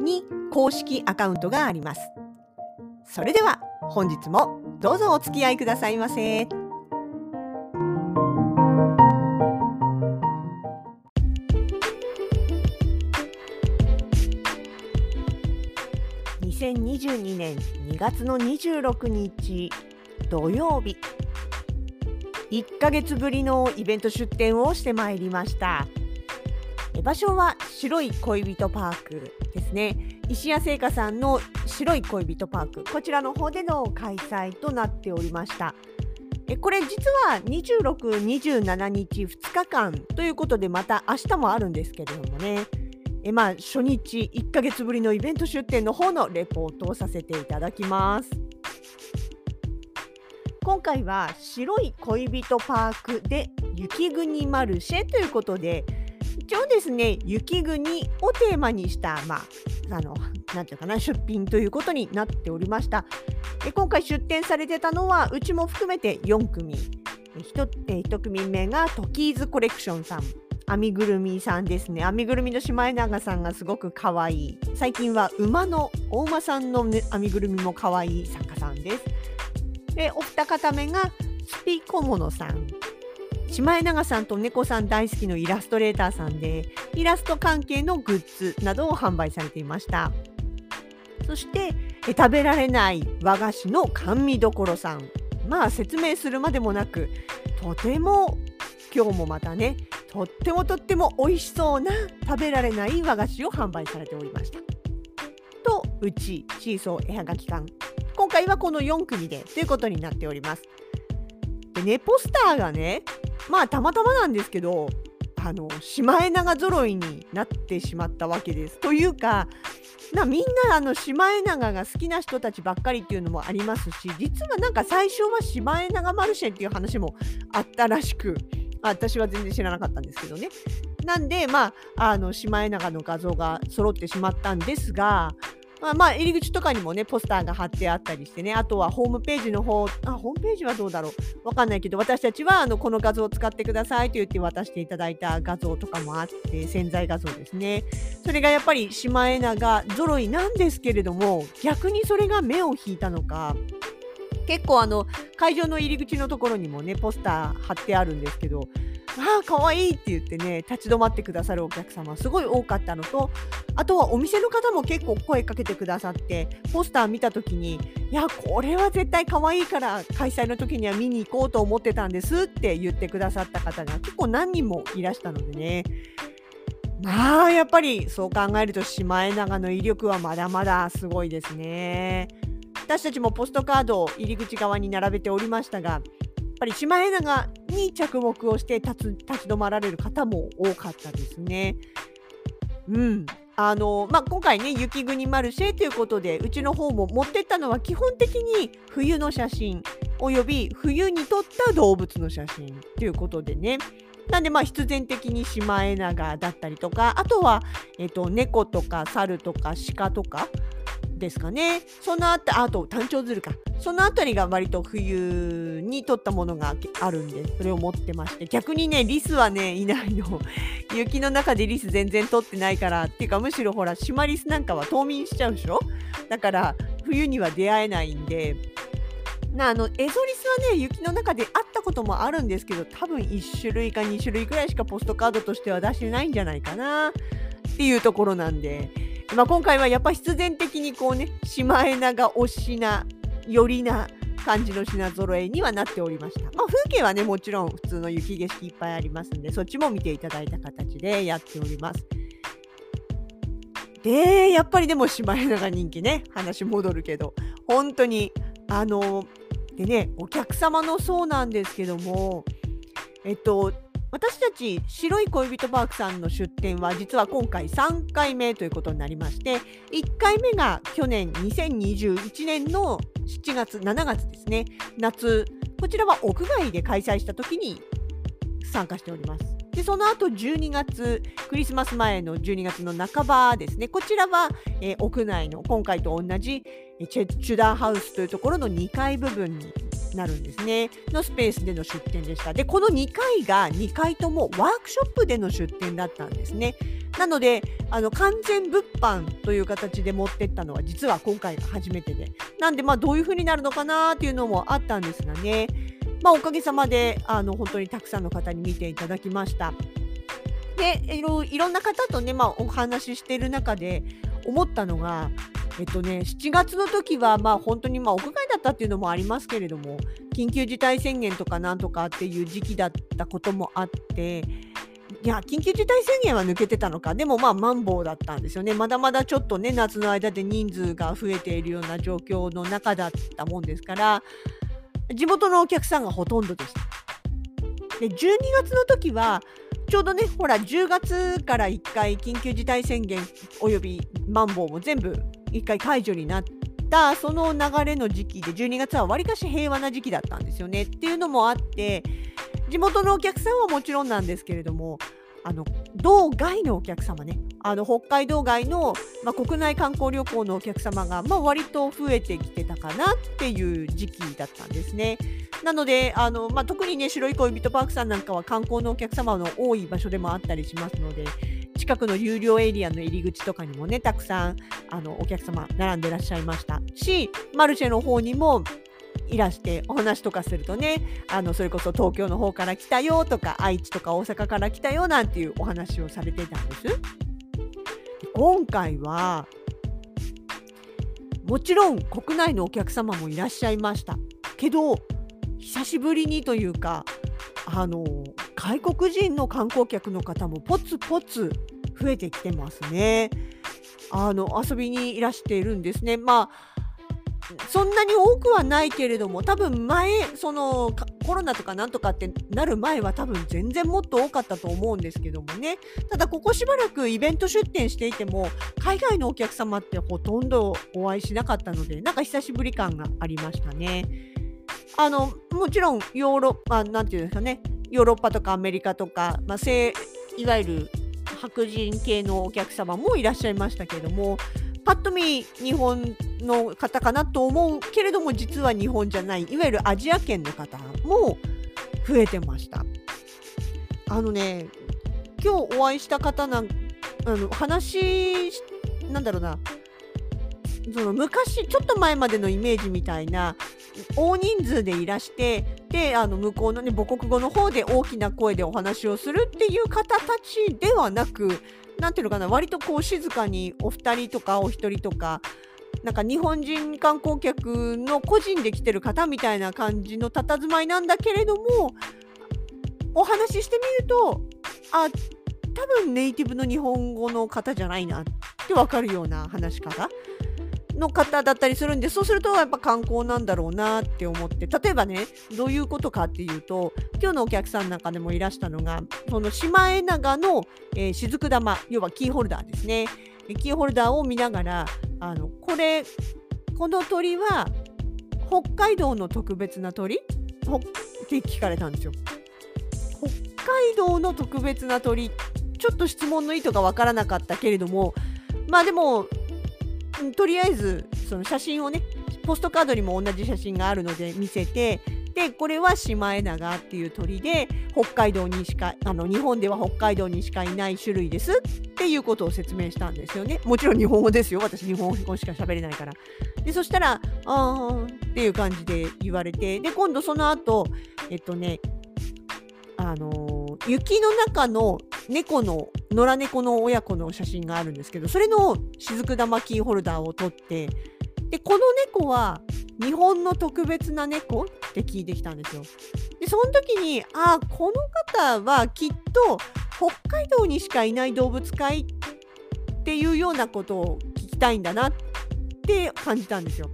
に公式アカウントがあります。それでは本日もどうぞお付き合いくださいませ。2022年2月の26日土曜日1ヶ月ぶりのイベント出店をしてまいりました。場所は白い恋人パークですね。石谷製菓さんの白い恋人パーク。こちらの方での開催となっておりました。えこれ実は26、27日2日間ということでまた明日もあるんですけれどもね。えまあ初日1ヶ月ぶりのイベント出店の方のレポートをさせていただきます。今回は白い恋人パークで雪国マルシェということで一応ですね雪国をテーマにしたまああのなんていうかな出品ということになっておりました。で今回出展されてたのはうちも含めて4組。1, 1組目がトキーズコレクションさん。編みぐるみさんですね。編みぐるみのシマエナガさんがすごく可愛い。最近は馬のお馬さんの、ね、編みぐるみも可愛い作家さんです。でお二方目がスピコモノさん。シマエナガさんと猫さん大好きのイラストレーターさんでイラスト関係のグッズなどを販売されていましたそして食べられない和菓子の甘味どころさんまあ説明するまでもなくとても今日もまたねとってもとっても美味しそうな食べられない和菓子を販売されておりました。とうちシーソー絵はがき館今回はこの4組でということになっております。でねポスターがねまあたまたまなんですけどあのシマエナガ揃いになってしまったわけです。というかなみんなあのシマエナガが好きな人たちばっかりっていうのもありますし実はなんか最初はシマエナガマルシェっていう話もあったらしく私は全然知らなかったんですけどね。なんで、まあ、あのシマエナガの画像が揃ってしまったんですが、まあ、まあ、入り口とかにもね、ポスターが貼ってあったりしてね、あとはホームページの方、あ、ホームページはどうだろう？わかんないけど、私たちはあのこの画像を使ってくださいと言って渡していただいた画像とかもあって、潜在画像ですね。それがやっぱりシマエナガ揃いなんですけれども、逆にそれが目を引いたのか、結構あの会場の入り口のところにもねポスター貼ってあるんですけどああかわいいって言ってね立ち止まってくださるお客様すごい多かったのとあとはお店の方も結構声かけてくださってポスター見た時にいやこれは絶対可愛いから開催の時には見に行こうと思ってたんですって言ってくださった方が結構何人もいらしたのでねまあやっぱりそう考えるとシマエナガの威力はまだまだすごいですね。私たちもポストカードを入り口側に並べておりましたがやっぱりシマエナガに着目をして立つ立ち止まられる方も多かったですね。うんあのまあ、今回ね雪国マルシェということでうちの方も持ってったのは基本的に冬の写真および冬に撮った動物の写真ということでねなんでまあ必然的にシマエナガだったりとかあとは、えっと、猫とか猿とか鹿とかですかね。そのあたあと、単調鶴か。そのあたりが割と冬に撮ったものがあるんで、それを持ってまして。逆にね、リスはね、いないの。雪の中でリス全然撮ってないから、っていうかむしろほら、シマリスなんかは冬眠しちゃうでしょ？だから、冬には出会えないんで、なあのエゾリスはね雪の中で会ったこともあるんですけど多分1種類か2種類くらいしかポストカードとしては出してないんじゃないかなっていうところなんでまあ、今回はやっぱ必然的にこうねシマエナガ推しなよりな感じの品揃えにはなっておりました。まあ、風景はねもちろん普通の雪景色いっぱいありますんでそっちも見ていただいた形でやっております。でやっぱりでもシマエナガ人気ね話戻るけど本当にあのでねお客様のそうなんですけどもえっと私たち白い恋人パークさんの出店は実は今回3回目ということになりまして1回目が去年2021年の7月7月ですね。夏こちらは屋外で開催した時に参加しております。でその後12月クリスマス前の12月の半ばですね。こちらは、えー、屋内の今回と同じチュダーハウスというところの2階部分になるんですね。のスペースでの出店でした。でこの2回が2回ともワークショップでの出店だったんですね。なのであの完全物販という形で持ってったのは実は今回が初めてで。なんでまあどういう風になるのかなっていうのもあったんですがね。まあ、おかげさまであの本当にたくさんの方に見ていただきました。でいろんな方とね、まあ、お話ししている中で思ったのがえっとね、7月の時はまあ本当にまあ屋外だったっていうのもありますけれども緊急事態宣言とかなんとかっていう時期だったこともあっていや緊急事態宣言は抜けてたのかでもまあマンボウだったんですよねまだまだちょっとね夏の間で人数が増えているような状況の中だったもんですから地元のお客さんがほとんどでした。で12月の時はちょうどねほら10月から1回緊急事態宣言およびマンボウも全部1回解除になったその流れの時期で12月はわりかし平和な時期だったんですよねっていうのもあって地元のお客さんはもちろんなんですけれどもあの道外のお客様ねあの北海道外の、まあ、国内観光旅行のお客様が、まあ、割と増えてきてたかなっていう時期だったんですね。なのであの、まあ、特にね白い恋人パークさんなんかは観光のお客様の多い場所でもあったりしますので近くの有料エリアの入り口とかにもねたくさんあのお客様並んでらっしゃいましたしマルシェの方にもいらしてお話とかするとねあのそれこそ東京の方から来たよとか愛知とか大阪から来たよなんていうお話をされてたんです。今回はもちろん国内のお客様もいらっしゃいましたけど久しぶりにというかあの外国人の観光客の方もポツポツ増えてきてますね。あの遊びにいらしているんですね。まあそんなに多くはないけれども多分前そのコロナとかなんとかってなる前は多分全然もっと多かったと思うんですけどもねただここしばらくイベント出店していても海外のお客様ってほとんどお会いしなかったのでなんか久しぶり感がありましたね。あのもちろんヨーロッパなんていうんですかねヨーロッパとかアメリカとか、まあ、いわゆる白人系のお客様もいらっしゃいましたけれどもパッと見日本の方かなと思うけれども実は日本じゃないいわゆるアジア圏の方も増えてました。あのね今日お会いした方なんあの話なんだろうなその昔ちょっと前までのイメージみたいな大人数でいらしてであの向こうのね母国語の方で大きな声でお話をするっていう方たちではなく何ていうのかな割とこう静かにお二人とかお一人とかなんか日本人観光客の個人で来てる方みたいな感じの佇まいなんだけれどもお話ししてみるとあ多分ネイティブの日本語の方じゃないなって分かるような話し方。の方だったりするんでそうするとやっぱ観光なんだろうなって思って例えばねどういうことかっていうと今日のお客さんの中でもいらしたのがそのシマエナガの、えー、雫玉要はキーホルダーですねキーホルダーを見ながらあのこれこの鳥は北海道の特別な鳥？って聞かれたんですよ。北海道の特別な鳥ちょっと質問の意図が分からなかったけれどもまあでもとりあえずその写真をねポストカードにも同じ写真があるので見せてでこれはシマエナガっていう鳥で北海道にしかあの日本では北海道にしかいない種類ですっていうことを説明したんですよね。もちろん日本語ですよ。私日本語しか喋れないから。でそしたら「あー」っていう感じで言われてで今度その後えっとねあのー、雪の中の猫の野良猫の親子の写真があるんですけどそれの雫玉キーホルダーを取ってでこの猫は日本の特別な猫って聞いてきたんですよ。でその時にああこの方はきっと北海道にしかいない動物界っていうようなことを聞きたいんだなって感じたんですよ。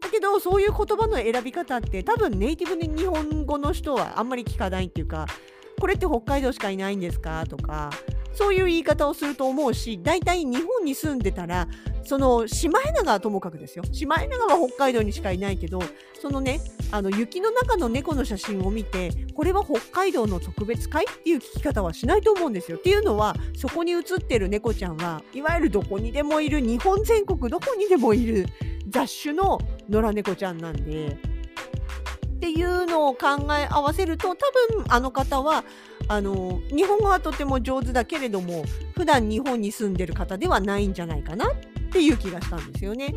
だけどそういう言葉の選び方って多分ネイティブに日本語の人はあんまり聞かないっていうかこれって北海道しかいないんですか？とかそういう言い方をすると思うし大体日本に住んでたらそのシマエナガはともかくですよシマエナガは北海道にしかいないけどそのねあの雪の中の猫の写真を見てこれは北海道の特別会っていう聞き方はしないと思うんですよ。っていうのはそこに写ってる猫ちゃんはいわゆるどこにでもいる日本全国どこにでもいる雑種の野良猫ちゃんなんで。っていうのを考え合わせると多分あの方はあの日本語はとても上手だけれども普段日本に住んでる方ではないんじゃないかなっていう気がしたんですよね。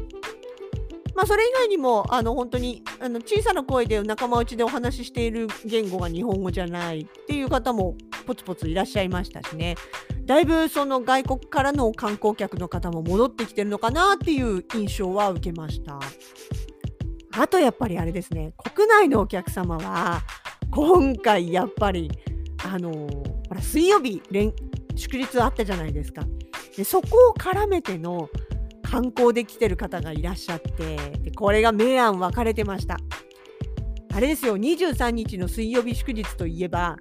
まあ、それ以外にもあの本当にあの小さな声で仲間内でお話ししている言語が日本語じゃないっていう方もポツポツいらっしゃいましたしねだいぶその外国からの観光客の方も戻ってきてるのかなっていう印象は受けました。あとやっぱりあれですね。国内のお客様は今回やっぱりあのほら水曜日連祝日あったじゃないですか。でそこを絡めての観光で来てる方がいらっしゃってでこれが明暗分かれてました。あれですよ23日の水曜日祝日といえば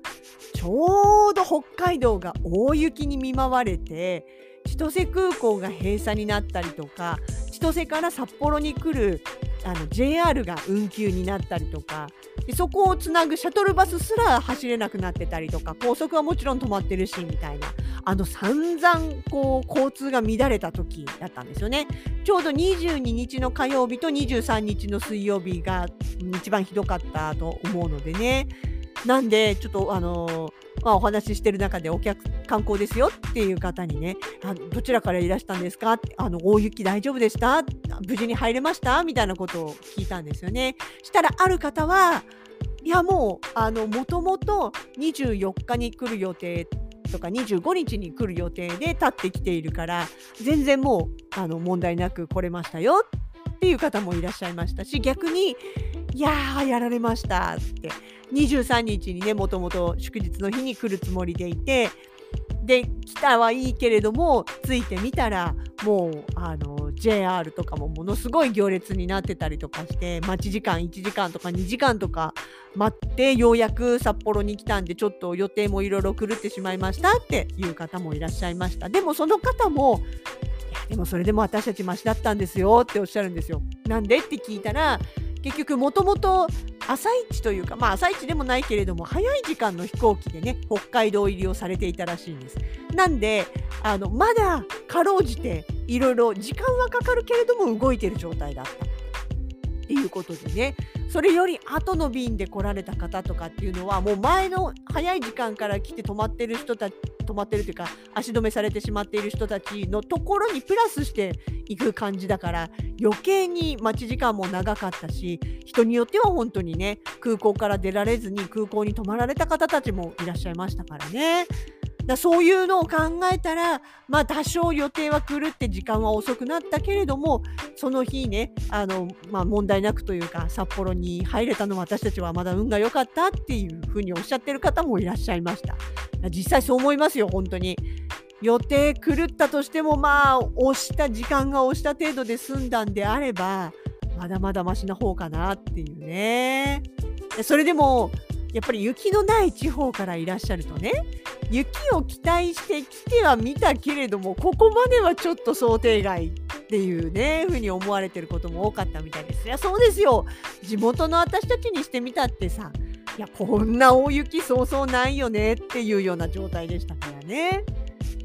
ちょうど北海道が大雪に見舞われて千歳空港が閉鎖になったりとか千歳から札幌に来るあの JR が運休になったりとかでそこをつなぐシャトルバスすら走れなくなってたりとか高速はもちろん止まってるしみたいなあの散々こう交通が乱れた時だったんですよね。ちょうど22日の火曜日と23日の水曜日が一番ひどかったと思うのでね。なんでちょっとあのーまあ、お話ししてる中でお客観光ですよっていう方にねあどちらからいらしたんですか？あの大雪大丈夫でした？無事に入れました？みたいなことを聞いたんですよね。したらある方はいやもうあのもともと24日に来る予定とか25日に来る予定で立ってきているから全然もうあの問題なく来れましたよっていう方もいらっしゃいましたし逆にいやーやられましたって23日にねもともと祝日の日に来るつもりでいてで来たはいいけれども着いてみたらもうあの JR とかもものすごい行列になってたりとかして待ち時間1時間とか2時間とか待ってようやく札幌に来たんでちょっと予定もいろいろ狂ってしまいましたっていう方もいらっしゃいました。でもその方もいやでもそれでも私たちマシだったんですよっておっしゃるんですよ。なんで？って聞いたら結局もともと朝一というかまあ朝一でもないけれども早い時間の飛行機でね北海道入りをされていたらしいんです。なんであのまだかろうじていろいろ時間はかかるけれども動いてる状態だった。っていうことでねそれより後の便で来られた方とかっていうのはもう前の早い時間から来て泊まってる人たち止まってるというか足止めされてしまっている人たちのところにプラスしていく感じだから余計に待ち時間も長かったし人によっては本当にね空港から出られずに空港に泊まられた方たちもいらっしゃいましたからね。だそういうのを考えたら、まあ、多少予定は狂って時間は遅くなったけれどもその日ねあの、まあ、問題なくというか札幌に入れたのは私たちはまだ運が良かったっていうふうにおっしゃってる方もいらっしゃいました。実際そう思いますよ本当に。予定狂ったとしてもまあ押した時間が押した程度で済んだんであればまだまだマシな方かなっていうね。それでもやっぱり雪のない地方からいらっしゃるとね雪を期待して来てはみたけれどもここまではちょっと想定外っていうねふうに思われてることも多かったみたいです。いやそうですよ地元の私たちにしてみたってさいやこんな大雪そうそうないよねっていうような状態でしたからね。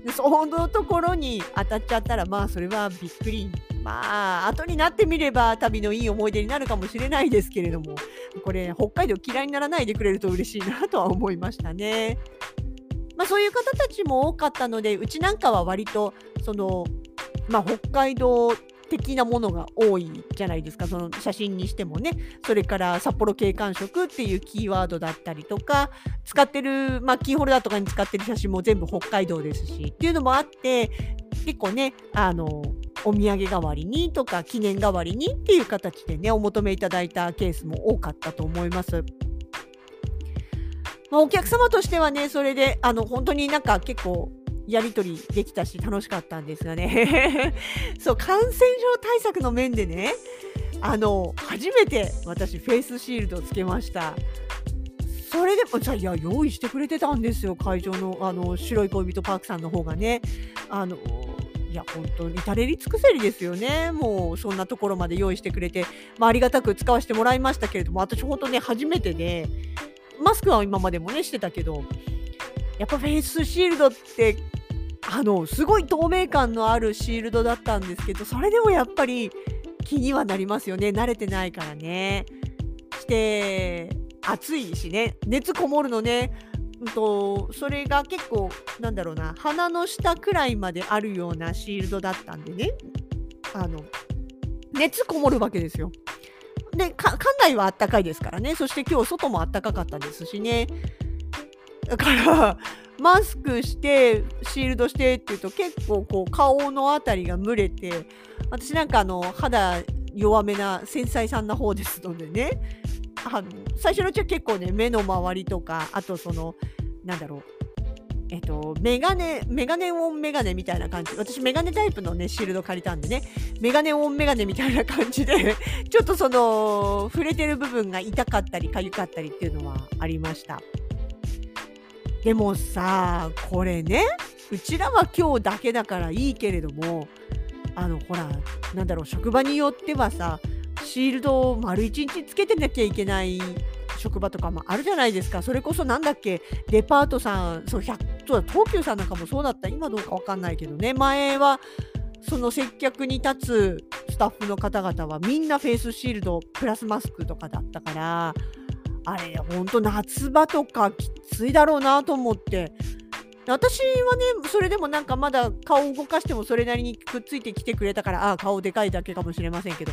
でそのところに当たっちゃったらまあそれはびっくりまあ後になってみれば旅のいい思い出になるかもしれないですけれどもこれ北海道嫌いにならないでくれると嬉しいなとは思いましたね。まあ、そういう方たちも多かったのでうちなんかは割とその、まあ、北海道的なものが多いじゃないですかその写真にしてもねそれから札幌景観色っていうキーワードだったりとか使ってる、まあ、キーホルダーとかに使ってる写真も全部北海道ですしっていうのもあって結構ねあのお土産代わりにとか記念代わりにっていう形でねお求めいただいたケースも多かったと思います。まあ、お客様としてはねそれであの本当になんか結構やり取りできたし楽しかったんですがね そう感染症対策の面でねあの初めて私フェイスシールドをつけましたそれでも、じゃいや、用意してくれてたんですよ、会場の、あの、白い恋人パークさんの方がね。あの、いや、本当に至れり尽くせりですよね。もう、そんなところまで用意してくれて、まあ、ありがたく使わせてもらいましたけれども、私本当ね、初めてで、マスクは今までもね、してたけど、やっぱフェイスシールドって、あの、すごい透明感のあるシールドだったんですけど、それでもやっぱり気にはなりますよね。慣れてないからね。して、暑いしね、熱こもるのね、うんと、それが結構、なんだろうな、鼻の下くらいまであるようなシールドだったんでね、あの、熱こもるわけですよ。で、館内はあったかいですからね、そして今日外もあったかかったですしね。だから、マスクしてシールドしてっていうと結構こう顔のあたりが蒸れて私なんかあの肌弱めな繊細さんな方ですのでねあの最初のうちは結構ね目の周りとかあとそのなんだろうえっと、メガネ、メガネオンメガネみたいな感じ。私メガネタイプのね、シールド借りたんでね、メガネオンメガネみたいな感じでちょっとその、触れてる部分が痛かったり、痒かったりっていうのはありました。でもさ、これね、うちらは今日だけだからいいけれども、あの、ほら、なんだろう、職場によってはさ、シールドを丸1日つけてなきゃいけない職場とかもあるじゃないですか。それこそなんだっけ、デパートさん、そう、100そうだ東急さんなんかもそうだった。今どうかわかんないけどね。前は、その接客に立つスタッフの方々はみんなフェイスシールドプラスマスクとかだったから、あれ、ほんと夏場とかきついだろうなと思って。私はね、それでもなんかまだ顔を動かしてもそれなりにくっついてきてくれたから、ああ、顔でかいだけかもしれませんけど、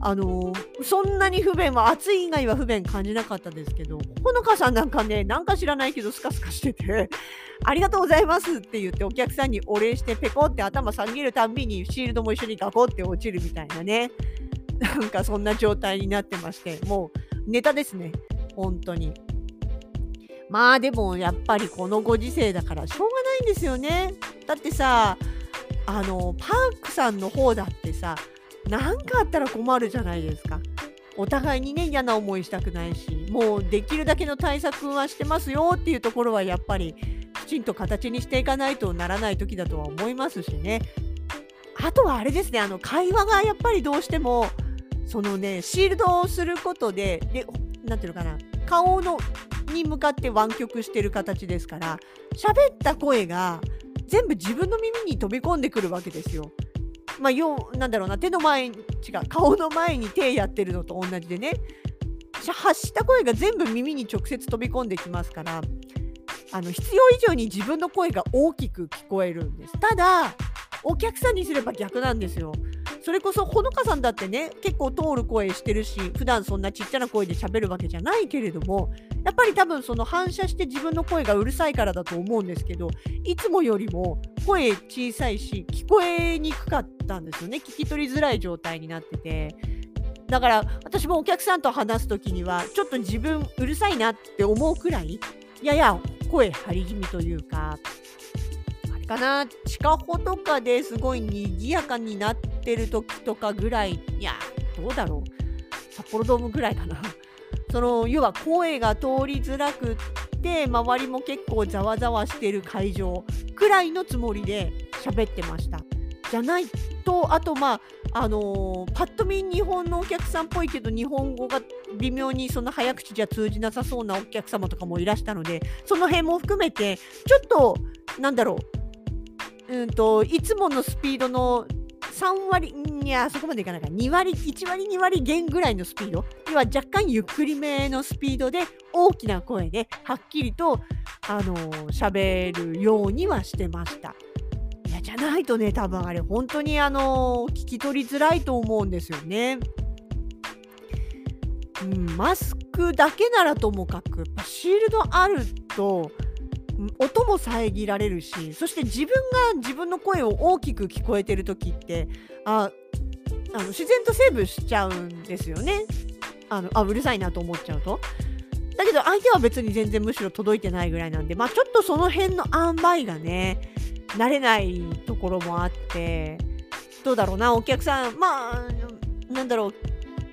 あのー、そんなに不便は、暑い以外は不便感じなかったですけど、ほのかさんなんかね、なんか知らないけどスカスカしてて、ありがとうございますって言ってお客さんにお礼してペコって頭下げるたんびにシールドも一緒にガコって落ちるみたいなね、なんかそんな状態になってまして、もうネタですね。本当に。まあでもやっぱりこのご時世だからしょうがないんですよね。だってさ、あの、パークさんの方だってさ、何かあったら困るじゃないですか。お互いにね、嫌な思いしたくないし、もうできるだけの対策はしてますよっていうところはやっぱりきちんと形にしていかないとならない時だとは思いますしね。あとはあれですね、あの会話がやっぱりどうしても、そのね、シールドをすることで、でなんていうのかな顔のに向かって湾曲してる形ですから喋った声が全部自分の耳に飛び込んでくるわけですよ。まあ、よなんだろうな手の前に違う顔の前に手やってるのと同じでね発した声が全部耳に直接飛び込んできますからあの必要以上に自分の声が大きく聞こえるんです。ただお客さんにすれば逆なんですよ。それこそほのかさんだってね結構通る声してるし普段そんなちっちゃな声で喋るわけじゃないけれどもやっぱり多分その反射して自分の声がうるさいからだと思うんですけどいつもよりも声小さいし聞こえにくかったんですよね。聞き取りづらい状態になってて。だから私もお客さんと話す時にはちょっと自分うるさいなって思うくらいやや声張り気味というかあれかな地下歩とかですごい賑やかになっててる時とかぐらいいやどうだろう。札幌ドームぐらいかな。その要は声が通りづらくって周りも結構ざわざわしてる会場くらいのつもりで喋ってました。じゃないとあとまああのー、パッと見日本のお客さんっぽいけど日本語が微妙にその早口じゃ通じなさそうなお客様とかもいらしたのでその辺も含めてちょっとなんだろう。うんと、いつものスピードの3割、いや、そこまでいかないか、2割、1割、2割減ぐらいのスピード、要は若干ゆっくりめのスピードで、大きな声で、はっきりと、あの喋るようにはしてました。いや、じゃないとね、多分あれ、本当にあの聞き取りづらいと思うんですよね。うん、マスクだけならともかく、シールドあると、音も遮られるしそして自分が自分の声を大きく聞こえてる時ってああの自然とセーブしちゃうんですよねあのあうるさいなと思っちゃうと。だけど相手は別に全然むしろ届いてないぐらいなんでまあちょっとその辺の塩梅がね慣れないところもあってどうだろうなお客さんまあなんだろう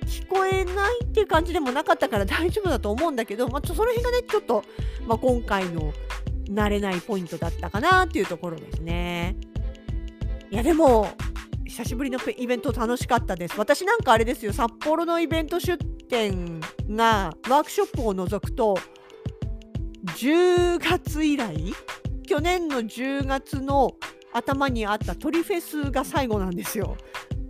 聞こえないっていう感じでもなかったから大丈夫だと思うんだけど、まあ、その辺がねちょっと、まあ、今回の慣れないポイントだったかなっていうところですね。いやでも久しぶりのイベント楽しかったです。私なんかあれですよ札幌のイベント出店がワークショップを除くと10月以来去年の10月の頭にあった鳥フェスが最後なんですよ。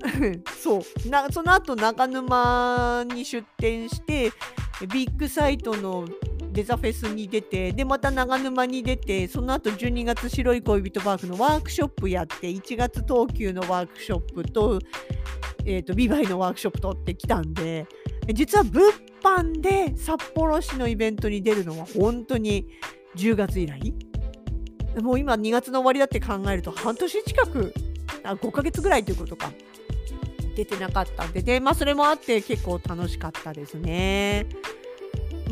そうなその後中沼に出店してビッグサイトのデザフェスに出てでまた長沼に出てその後12月白い恋人パークのワークショップやって1月東急のワークショップと,、えーと、ビバイのワークショップ取ってきたんで実は物販で札幌市のイベントに出るのは本当に10月以来もう今2月の終わりだって考えると半年近くあ5ヶ月ぐらいということか出てなかったんでで、まあ、それもあって結構楽しかったですね。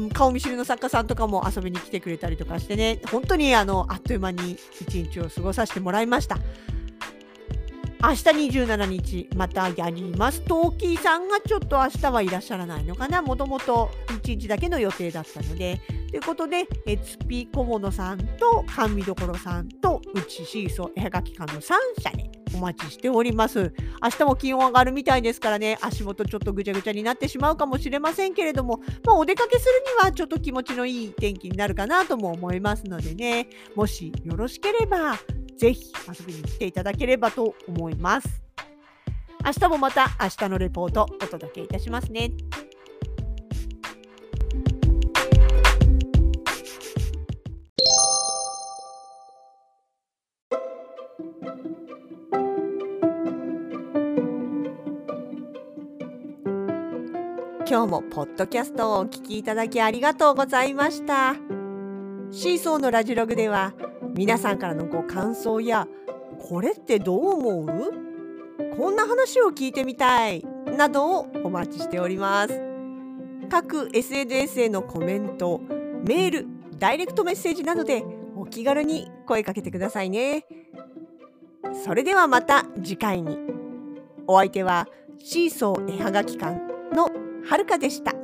顔見知りの作家さんとかも遊びに来てくれたりとかしてね本当にあのあっという間に一日を過ごさせてもらいました。明日27日またやります。トーキーさんがちょっと明日はいらっしゃらないのかな。もともと1日だけの予定だったので。ということで、えつぴ小物さんと甘味どころさんとうちシーソー絵はがき館の3社でお待ちしております。明日も気温上がるみたいですからね、足元ちょっとぐちゃぐちゃになってしまうかもしれませんけれども、まあ、お出かけするにはちょっと気持ちのいい天気になるかなとも思いますのでね、もしよろしければぜひ遊びに来ていただければと思います。明日もまた明日のレポートお届けいたしますね。今日もポッドキャストをお聞きいただきありがとうございました。シーソーのラジログでは皆さんからのご感想やこれってどう思う？こんな話を聞いてみたいなどをお待ちしております。各 SNS へのコメントメールダイレクトメッセージなどでお気軽に声かけてくださいね。それではまた次回に。お相手はシーソー絵はがき館のはるかでした。